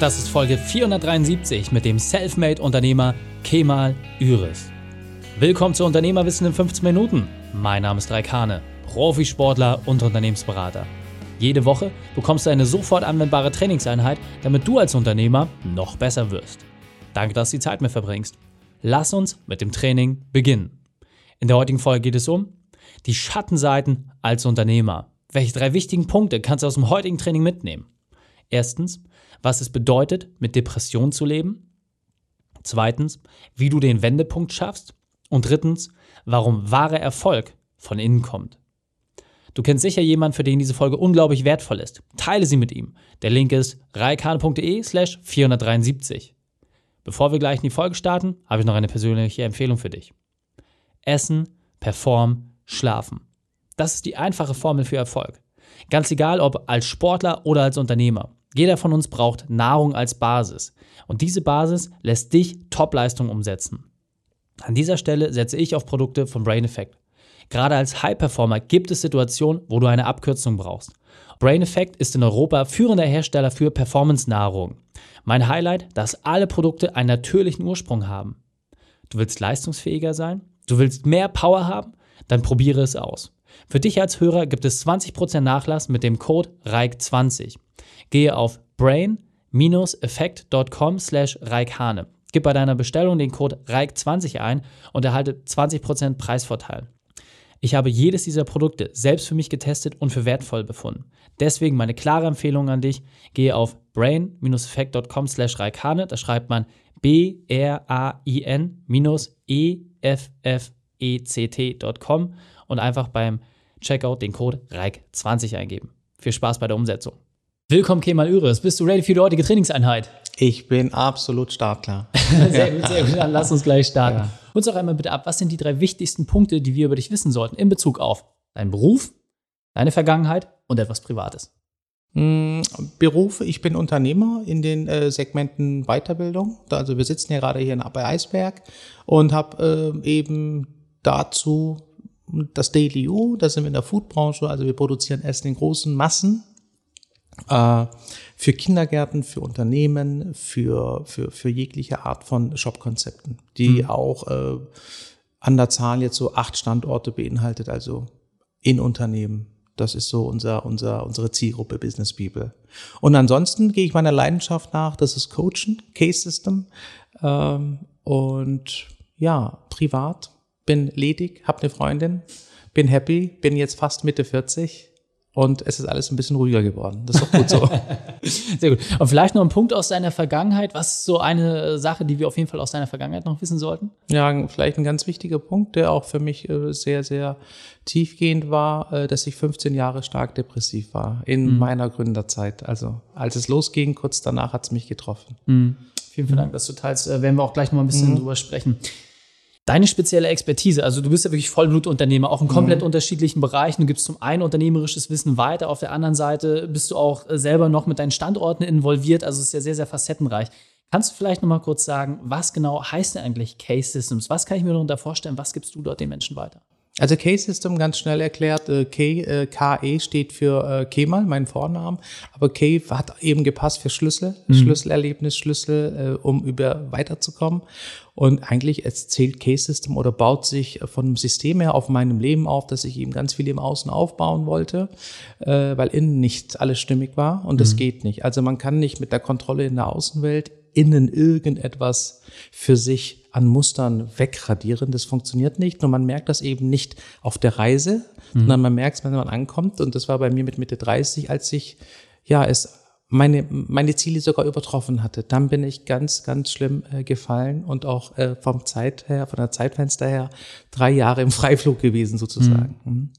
Das ist Folge 473 mit dem Selfmade-Unternehmer Kemal Üres. Willkommen zu Unternehmerwissen in 15 Minuten. Mein Name ist Raikane, Profisportler und Unternehmensberater. Jede Woche bekommst du eine sofort anwendbare Trainingseinheit, damit du als Unternehmer noch besser wirst. Danke, dass du die Zeit mit verbringst. Lass uns mit dem Training beginnen. In der heutigen Folge geht es um die Schattenseiten als Unternehmer. Welche drei wichtigen Punkte kannst du aus dem heutigen Training mitnehmen? Erstens, was es bedeutet, mit Depression zu leben. Zweitens, wie du den Wendepunkt schaffst. Und drittens, warum wahrer Erfolg von innen kommt. Du kennst sicher jemanden, für den diese Folge unglaublich wertvoll ist. Teile sie mit ihm. Der Link ist reikane.de slash 473. Bevor wir gleich in die Folge starten, habe ich noch eine persönliche Empfehlung für dich. Essen, Perform, Schlafen. Das ist die einfache Formel für Erfolg. Ganz egal, ob als Sportler oder als Unternehmer. Jeder von uns braucht Nahrung als Basis. Und diese Basis lässt dich Topleistung umsetzen. An dieser Stelle setze ich auf Produkte von Brain Effect. Gerade als High-Performer gibt es Situationen, wo du eine Abkürzung brauchst. Brain Effect ist in Europa führender Hersteller für Performance-Nahrung. Mein Highlight, dass alle Produkte einen natürlichen Ursprung haben. Du willst leistungsfähiger sein? Du willst mehr Power haben? Dann probiere es aus. Für dich als Hörer gibt es 20% Nachlass mit dem Code REIK20. Gehe auf brain-effekt.com slash reikhane. Gib bei deiner Bestellung den Code REIK20 ein und erhalte 20% Preisvorteil. Ich habe jedes dieser Produkte selbst für mich getestet und für wertvoll befunden. Deswegen meine klare Empfehlung an dich, gehe auf brain-effekt.com slash reikhane, da schreibt man B-R-A-I-N-E-F-F-E-C-T.com und einfach beim Checkout den Code REIK20 eingeben. Viel Spaß bei der Umsetzung. Willkommen, Kemal Üres. Bist du ready für die heutige Trainingseinheit? Ich bin absolut startklar. sehr gut, sehr gut. Dann lass uns gleich starten. Ja. Uns doch einmal bitte ab, was sind die drei wichtigsten Punkte, die wir über dich wissen sollten in Bezug auf deinen Beruf, deine Vergangenheit und etwas Privates? Mm, Beruf, ich bin Unternehmer in den äh, Segmenten Weiterbildung. Also wir sitzen ja gerade hier bei Eisberg und habe äh, eben dazu das Daily U, da sind wir in der Foodbranche, also wir produzieren Essen in großen Massen für Kindergärten, für Unternehmen, für, für, für jegliche Art von Shop-Konzepten, die mhm. auch äh, an der Zahl jetzt so acht Standorte beinhaltet, also in Unternehmen. Das ist so unser, unser, unsere Zielgruppe Business People. Und ansonsten gehe ich meiner Leidenschaft nach, das ist Coachen, Case System. Ähm, und ja, privat bin ledig, habe eine Freundin, bin happy, bin jetzt fast Mitte 40 und es ist alles ein bisschen ruhiger geworden. Das ist doch gut so. Sehr gut. Und vielleicht noch ein Punkt aus deiner Vergangenheit. Was ist so eine Sache, die wir auf jeden Fall aus deiner Vergangenheit noch wissen sollten? Ja, vielleicht ein ganz wichtiger Punkt, der auch für mich äh, sehr, sehr tiefgehend war, äh, dass ich 15 Jahre stark depressiv war in mhm. meiner Gründerzeit. Also als es losging, kurz danach hat es mich getroffen. Mhm. Vielen, vielen Dank, dass du teilst. Äh, werden wir auch gleich noch mal ein bisschen mhm. drüber sprechen deine spezielle Expertise, also du bist ja wirklich Vollblutunternehmer, auch in komplett mhm. unterschiedlichen Bereichen. Du gibst zum einen unternehmerisches Wissen weiter, auf der anderen Seite bist du auch äh, selber noch mit deinen Standorten involviert, also es ist ja sehr, sehr facettenreich. Kannst du vielleicht noch mal kurz sagen, was genau heißt denn eigentlich Case Systems? Was kann ich mir darunter vorstellen? Was gibst du dort den Menschen weiter? Also K-System ganz schnell erklärt, äh, K, äh, KE steht für äh, Kemal, mein Vornamen, aber K hat eben gepasst für Schlüssel, mhm. Schlüsselerlebnis, Schlüssel, äh, um über weiterzukommen. Und eigentlich erzählt K-System oder baut sich von einem System her auf meinem Leben auf, dass ich eben ganz viel im Außen aufbauen wollte, äh, weil innen nicht alles stimmig war und das mhm. geht nicht. Also man kann nicht mit der Kontrolle in der Außenwelt innen irgendetwas für sich an Mustern wegradieren. Das funktioniert nicht. Nur man merkt das eben nicht auf der Reise, mhm. sondern man merkt es, wenn man ankommt. Und das war bei mir mit Mitte 30, als ich ja es meine, meine Ziele sogar übertroffen hatte. Dann bin ich ganz, ganz schlimm äh, gefallen und auch äh, vom Zeit her, von der Zeitfenster her, drei Jahre im Freiflug gewesen sozusagen. Mhm.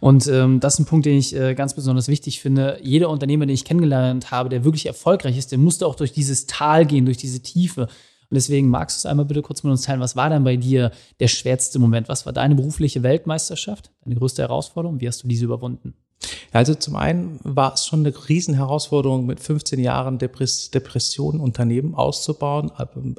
Und ähm, das ist ein Punkt, den ich äh, ganz besonders wichtig finde. Jeder Unternehmer, den ich kennengelernt habe, der wirklich erfolgreich ist, der musste auch durch dieses Tal gehen, durch diese Tiefe. Und deswegen magst du es einmal bitte kurz mit uns teilen. Was war denn bei dir der schwerste Moment? Was war deine berufliche Weltmeisterschaft? Deine größte Herausforderung? Wie hast du diese überwunden? Also zum einen war es schon eine Riesenherausforderung, mit 15 Jahren Depress Depressionen Unternehmen auszubauen,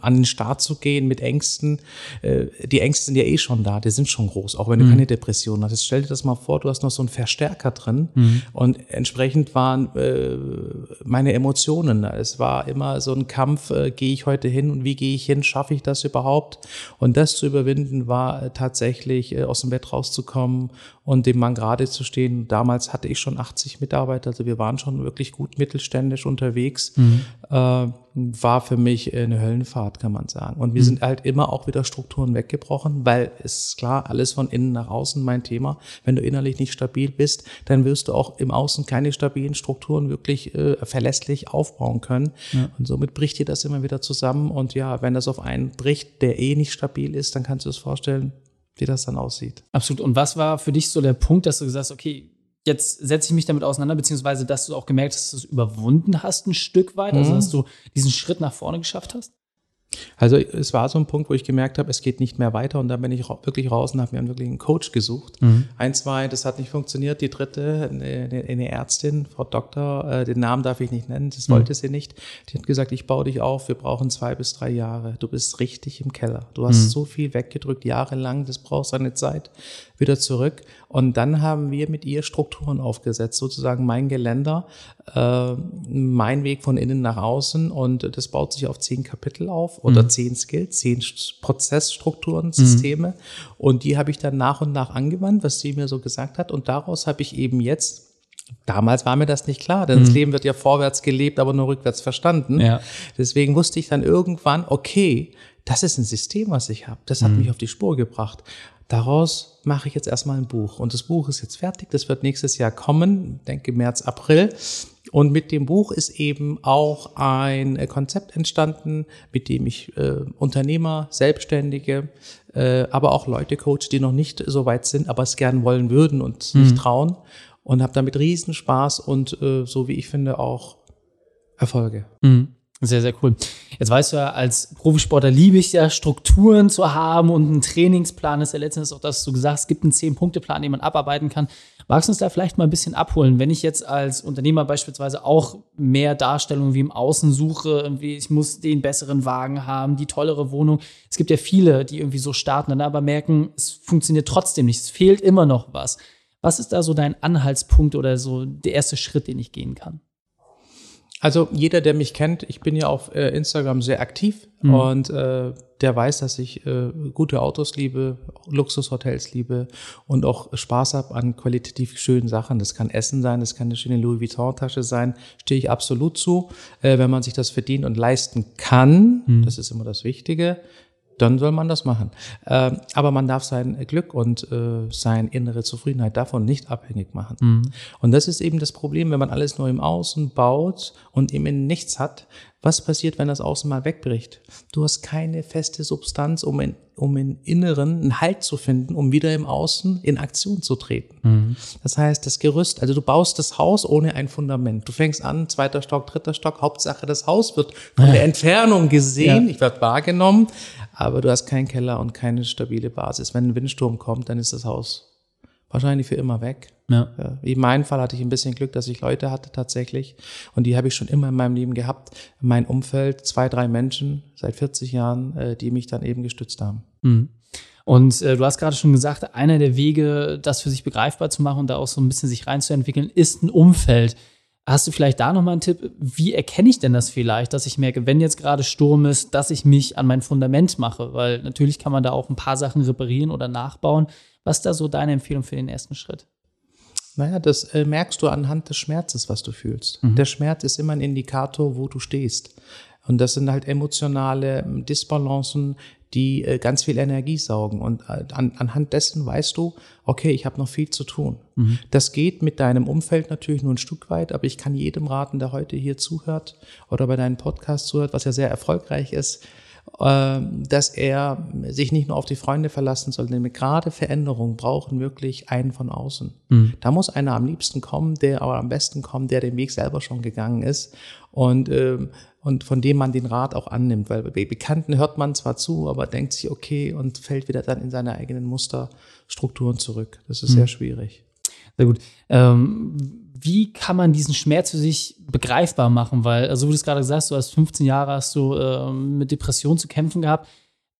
an den Start zu gehen mit Ängsten. Äh, die Ängste sind ja eh schon da, die sind schon groß, auch wenn du mhm. keine Depression hast. Jetzt stell dir das mal vor, du hast noch so einen Verstärker drin mhm. und entsprechend waren äh, meine Emotionen. Es war immer so ein Kampf, äh, gehe ich heute hin und wie gehe ich hin, schaffe ich das überhaupt? Und das zu überwinden war tatsächlich aus dem Bett rauszukommen und dem Mann gerade zu stehen. Damals hatte ich schon 80 Mitarbeiter, also wir waren schon wirklich gut mittelständisch unterwegs. Mhm. Äh, war für mich eine Höllenfahrt, kann man sagen. Und wir mhm. sind halt immer auch wieder Strukturen weggebrochen, weil es ist klar, alles von innen nach außen mein Thema. Wenn du innerlich nicht stabil bist, dann wirst du auch im Außen keine stabilen Strukturen wirklich äh, verlässlich aufbauen können. Ja. Und somit bricht dir das immer wieder zusammen. Und ja, wenn das auf einen bricht, der eh nicht stabil ist, dann kannst du es vorstellen, wie das dann aussieht. Absolut. Und was war für dich so der Punkt, dass du gesagt hast, okay, jetzt setze ich mich damit auseinander, beziehungsweise dass du auch gemerkt hast, dass du es überwunden hast ein Stück weit, also mhm. dass du diesen Schritt nach vorne geschafft hast? Also es war so ein Punkt, wo ich gemerkt habe, es geht nicht mehr weiter und dann bin ich wirklich raus und habe mir wirklich einen Coach gesucht. Mhm. Ein, zwei, das hat nicht funktioniert. Die dritte, eine, eine Ärztin, Frau Doktor, äh, den Namen darf ich nicht nennen, das mhm. wollte sie nicht. Die hat gesagt, ich baue dich auf, wir brauchen zwei bis drei Jahre. Du bist richtig im Keller. Du hast mhm. so viel weggedrückt, jahrelang, das braucht seine Zeit wieder zurück. Und dann haben wir mit ihr Strukturen aufgesetzt, sozusagen mein Geländer, äh, mein Weg von innen nach außen. Und das baut sich auf zehn Kapitel auf oder mhm. zehn Skills, zehn Prozessstrukturen, Systeme. Mhm. Und die habe ich dann nach und nach angewandt, was sie mir so gesagt hat. Und daraus habe ich eben jetzt Damals war mir das nicht klar, denn mhm. das Leben wird ja vorwärts gelebt, aber nur rückwärts verstanden. Ja. Deswegen wusste ich dann irgendwann, okay, das ist ein System, was ich habe. Das hat mhm. mich auf die Spur gebracht. Daraus mache ich jetzt erstmal ein Buch. Und das Buch ist jetzt fertig. Das wird nächstes Jahr kommen, denke März, April. Und mit dem Buch ist eben auch ein äh, Konzept entstanden, mit dem ich äh, Unternehmer, Selbstständige, äh, aber auch Leute coach, die noch nicht so weit sind, aber es gern wollen würden und mhm. nicht trauen. Und habe damit Riesenspaß und äh, so wie ich finde auch Erfolge. Mhm. Sehr, sehr cool. Jetzt weißt du ja, als Profisportler liebe ich ja, Strukturen zu haben und einen Trainingsplan ist ja letztendlich auch das, was du gesagt hast, es gibt einen Zehn-Punkte-Plan, den man abarbeiten kann. Magst du uns da vielleicht mal ein bisschen abholen, wenn ich jetzt als Unternehmer beispielsweise auch mehr Darstellungen wie im Außen suche, irgendwie, ich muss den besseren Wagen haben, die tollere Wohnung. Es gibt ja viele, die irgendwie so starten, dann aber merken, es funktioniert trotzdem nicht, es fehlt immer noch was. Was ist da so dein Anhaltspunkt oder so der erste Schritt, den ich gehen kann? Also jeder, der mich kennt, ich bin ja auf äh, Instagram sehr aktiv mhm. und äh, der weiß, dass ich äh, gute Autos liebe, Luxushotels liebe und auch Spaß habe an qualitativ schönen Sachen. Das kann Essen sein, das kann eine schöne Louis Vuitton-Tasche sein, stehe ich absolut zu. Äh, wenn man sich das verdient und leisten kann, mhm. das ist immer das Wichtige, dann soll man das machen. Äh, aber man darf sein Glück und äh, seine innere Zufriedenheit davon nicht abhängig machen. Mhm. Und das ist eben das Problem, wenn man alles nur im Außen baut und eben nichts hat. Was passiert, wenn das Außen mal wegbricht? Du hast keine feste Substanz, um in, um im Inneren einen Halt zu finden, um wieder im Außen in Aktion zu treten. Mhm. Das heißt, das Gerüst, also du baust das Haus ohne ein Fundament. Du fängst an, zweiter Stock, dritter Stock, Hauptsache das Haus wird von der Entfernung gesehen, ja. ich werde wahrgenommen, aber du hast keinen Keller und keine stabile Basis. Wenn ein Windsturm kommt, dann ist das Haus wahrscheinlich für immer weg. Ja. ja. In meinem Fall hatte ich ein bisschen Glück, dass ich Leute hatte tatsächlich. Und die habe ich schon immer in meinem Leben gehabt. Mein Umfeld, zwei, drei Menschen seit 40 Jahren, äh, die mich dann eben gestützt haben. Mhm. Und äh, du hast gerade schon gesagt, einer der Wege, das für sich begreifbar zu machen und da auch so ein bisschen sich reinzuentwickeln, ist ein Umfeld. Hast du vielleicht da nochmal einen Tipp? Wie erkenne ich denn das vielleicht, dass ich merke, wenn jetzt gerade Sturm ist, dass ich mich an mein Fundament mache? Weil natürlich kann man da auch ein paar Sachen reparieren oder nachbauen. Was ist da so deine Empfehlung für den ersten Schritt? Naja, das äh, merkst du anhand des Schmerzes, was du fühlst. Mhm. Der Schmerz ist immer ein Indikator, wo du stehst. Und das sind halt emotionale ähm, Disbalancen, die äh, ganz viel Energie saugen. Und äh, an, anhand dessen weißt du, okay, ich habe noch viel zu tun. Mhm. Das geht mit deinem Umfeld natürlich nur ein Stück weit, aber ich kann jedem raten, der heute hier zuhört oder bei deinem Podcast zuhört, was ja sehr erfolgreich ist, dass er sich nicht nur auf die Freunde verlassen soll, denn gerade Veränderungen brauchen wirklich einen von außen. Mhm. Da muss einer am liebsten kommen, der aber am besten kommt, der den Weg selber schon gegangen ist und ähm, und von dem man den Rat auch annimmt, weil bei Bekannten hört man zwar zu, aber denkt sich okay und fällt wieder dann in seine eigenen Musterstrukturen zurück. Das ist mhm. sehr schwierig. Sehr gut. Ähm, wie kann man diesen Schmerz für sich begreifbar machen? Weil, also wie du es gerade gesagt hast, du hast 15 Jahre hast du äh, mit Depressionen zu kämpfen gehabt.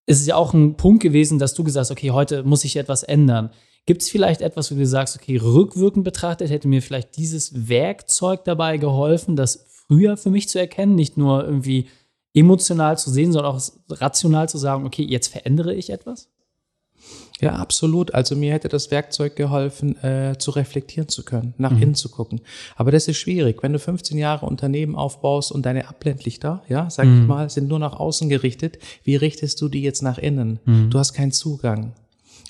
Es ist ja auch ein Punkt gewesen, dass du gesagt hast, okay, heute muss ich etwas ändern. Gibt es vielleicht etwas, wo du sagst, okay, rückwirkend betrachtet hätte mir vielleicht dieses Werkzeug dabei geholfen, das früher für mich zu erkennen, nicht nur irgendwie emotional zu sehen, sondern auch rational zu sagen, okay, jetzt verändere ich etwas? Ja, absolut. Also mir hätte das Werkzeug geholfen, äh, zu reflektieren zu können, nach mhm. innen zu gucken. Aber das ist schwierig. Wenn du 15 Jahre Unternehmen aufbaust und deine Abblendlichter, ja, sag mhm. ich mal, sind nur nach außen gerichtet, wie richtest du die jetzt nach innen? Mhm. Du hast keinen Zugang.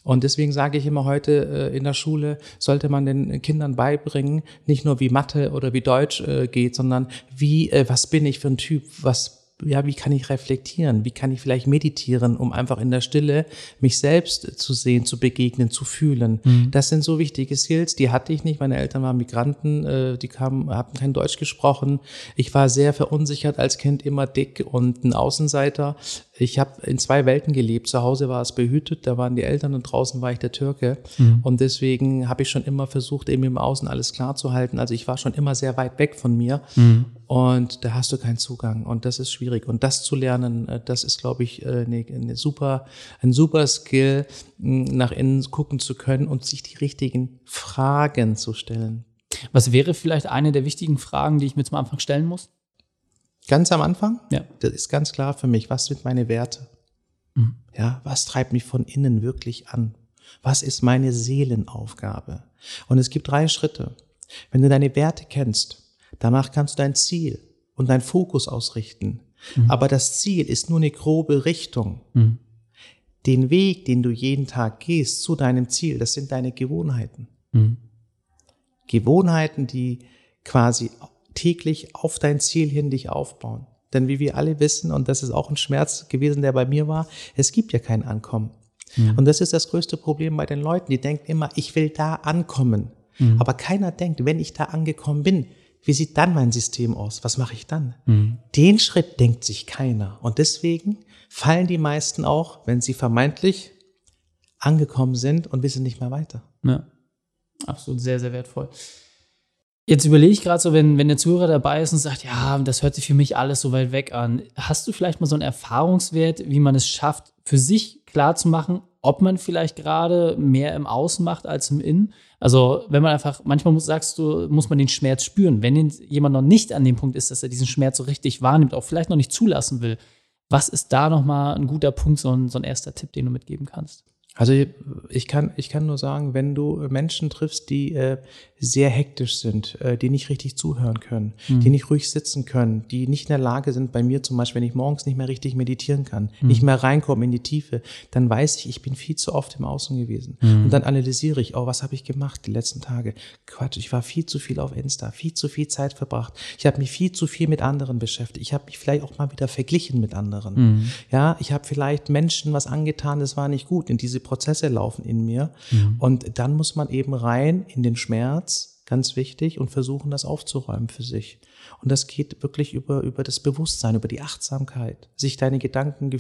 Und deswegen sage ich immer heute äh, in der Schule sollte man den Kindern beibringen, nicht nur wie Mathe oder wie Deutsch äh, geht, sondern wie, äh, was bin ich für ein Typ, was ja, wie kann ich reflektieren? Wie kann ich vielleicht meditieren, um einfach in der Stille mich selbst zu sehen, zu begegnen, zu fühlen? Mhm. Das sind so wichtige Skills, die hatte ich nicht. Meine Eltern waren Migranten, äh, die kamen, haben kein Deutsch gesprochen. Ich war sehr verunsichert als Kind, immer dick und ein Außenseiter. Ich habe in zwei Welten gelebt. Zu Hause war es behütet, da waren die Eltern und draußen war ich der Türke. Mhm. Und deswegen habe ich schon immer versucht, eben im Außen alles klar zu halten. Also ich war schon immer sehr weit weg von mir. Mhm. Und da hast du keinen Zugang. Und das ist schwierig. Und das zu lernen, äh, das ist, glaube ich, eine, äh, eine super, ein super Skill, nach innen gucken zu können und sich die richtigen Fragen zu stellen. Was wäre vielleicht eine der wichtigen Fragen, die ich mir zum Anfang stellen muss? Ganz am Anfang? Ja. Das ist ganz klar für mich. Was sind meine Werte? Mhm. Ja, was treibt mich von innen wirklich an? Was ist meine Seelenaufgabe? Und es gibt drei Schritte. Wenn du deine Werte kennst, danach kannst du dein Ziel und dein Fokus ausrichten. Mhm. Aber das Ziel ist nur eine grobe Richtung. Mhm. Den Weg, den du jeden Tag gehst zu deinem Ziel, das sind deine Gewohnheiten. Mhm. Gewohnheiten, die quasi täglich auf dein Ziel hin dich aufbauen. Denn wie wir alle wissen, und das ist auch ein Schmerz gewesen, der bei mir war, es gibt ja kein Ankommen. Mhm. Und das ist das größte Problem bei den Leuten. Die denken immer, ich will da ankommen. Mhm. Aber keiner denkt, wenn ich da angekommen bin, wie sieht dann mein System aus? Was mache ich dann? Mhm. Den Schritt denkt sich keiner. Und deswegen fallen die meisten auch, wenn sie vermeintlich angekommen sind und wissen nicht mehr weiter. Ja, absolut sehr, sehr wertvoll. Jetzt überlege ich gerade so, wenn, wenn der Zuhörer dabei ist und sagt, ja, das hört sich für mich alles so weit weg an. Hast du vielleicht mal so einen Erfahrungswert, wie man es schafft, für sich klar zu machen, ob man vielleicht gerade mehr im Außen macht als im Innen? Also, wenn man einfach, manchmal muss, sagst du, muss man den Schmerz spüren. Wenn jemand noch nicht an dem Punkt ist, dass er diesen Schmerz so richtig wahrnimmt, auch vielleicht noch nicht zulassen will, was ist da nochmal ein guter Punkt, so ein, so ein erster Tipp, den du mitgeben kannst? Also ich kann, ich kann nur sagen, wenn du Menschen triffst, die äh, sehr hektisch sind, äh, die nicht richtig zuhören können, mhm. die nicht ruhig sitzen können, die nicht in der Lage sind, bei mir zum Beispiel, wenn ich morgens nicht mehr richtig meditieren kann, mhm. nicht mehr reinkommen in die Tiefe, dann weiß ich, ich bin viel zu oft im Außen gewesen. Mhm. Und dann analysiere ich, oh, was habe ich gemacht die letzten Tage? Quatsch, ich war viel zu viel auf Insta, viel zu viel Zeit verbracht. Ich habe mich viel zu viel mit anderen beschäftigt. Ich habe mich vielleicht auch mal wieder verglichen mit anderen. Mhm. Ja, ich habe vielleicht Menschen was angetan, das war nicht gut in diese Prozesse laufen in mir. Mhm. Und dann muss man eben rein in den Schmerz, ganz wichtig, und versuchen, das aufzuräumen für sich. Und das geht wirklich über, über das Bewusstsein, über die Achtsamkeit, sich deine Gedanken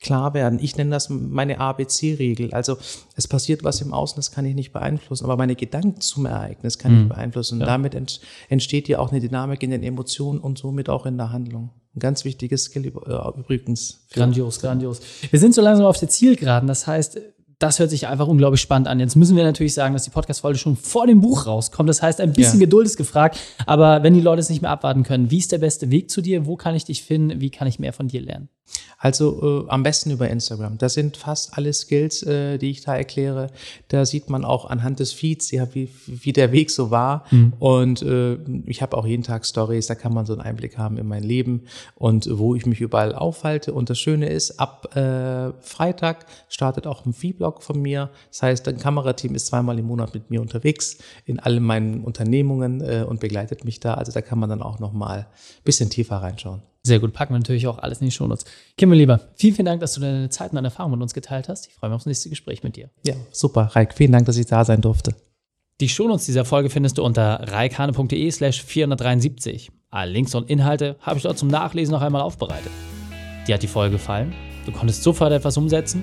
klar werden. Ich nenne das meine ABC-Regel. Also es passiert was im Außen, das kann ich nicht beeinflussen, aber meine Gedanken zum Ereignis kann mhm. ich beeinflussen. Und ja. damit entsteht ja auch eine Dynamik in den Emotionen und somit auch in der Handlung. Ein ganz wichtiges Skill äh, übrigens. Grandios, grandios. Wir sind so langsam auf der Zielgeraden. Das heißt, das hört sich einfach unglaublich spannend an. Jetzt müssen wir natürlich sagen, dass die Podcast-Folge schon vor dem Buch rauskommt. Das heißt, ein bisschen ja. Geduld ist gefragt. Aber wenn die Leute es nicht mehr abwarten können, wie ist der beste Weg zu dir? Wo kann ich dich finden? Wie kann ich mehr von dir lernen? Also äh, am besten über Instagram. Das sind fast alle Skills, äh, die ich da erkläre. Da sieht man auch anhand des Feeds, ja, wie, wie der Weg so war. Mhm. Und äh, ich habe auch jeden Tag Stories, da kann man so einen Einblick haben in mein Leben und wo ich mich überall aufhalte. Und das Schöne ist, ab äh, Freitag startet auch ein Vlog von mir. Das heißt, ein Kamerateam ist zweimal im Monat mit mir unterwegs in allen meinen Unternehmungen äh, und begleitet mich da. Also da kann man dann auch noch mal ein bisschen tiefer reinschauen. Sehr gut, packen wir natürlich auch alles in die Shownotes. Kim, lieber, vielen, vielen Dank, dass du deine Zeit und deine Erfahrungen mit uns geteilt hast. Ich freue mich aufs nächste Gespräch mit dir. Ja, super, Reik. Vielen Dank, dass ich da sein durfte. Die Shownotes dieser Folge findest du unter reikhane.de slash 473. Alle Links und Inhalte habe ich dort zum Nachlesen noch einmal aufbereitet. Dir hat die Folge gefallen? Du konntest sofort etwas umsetzen?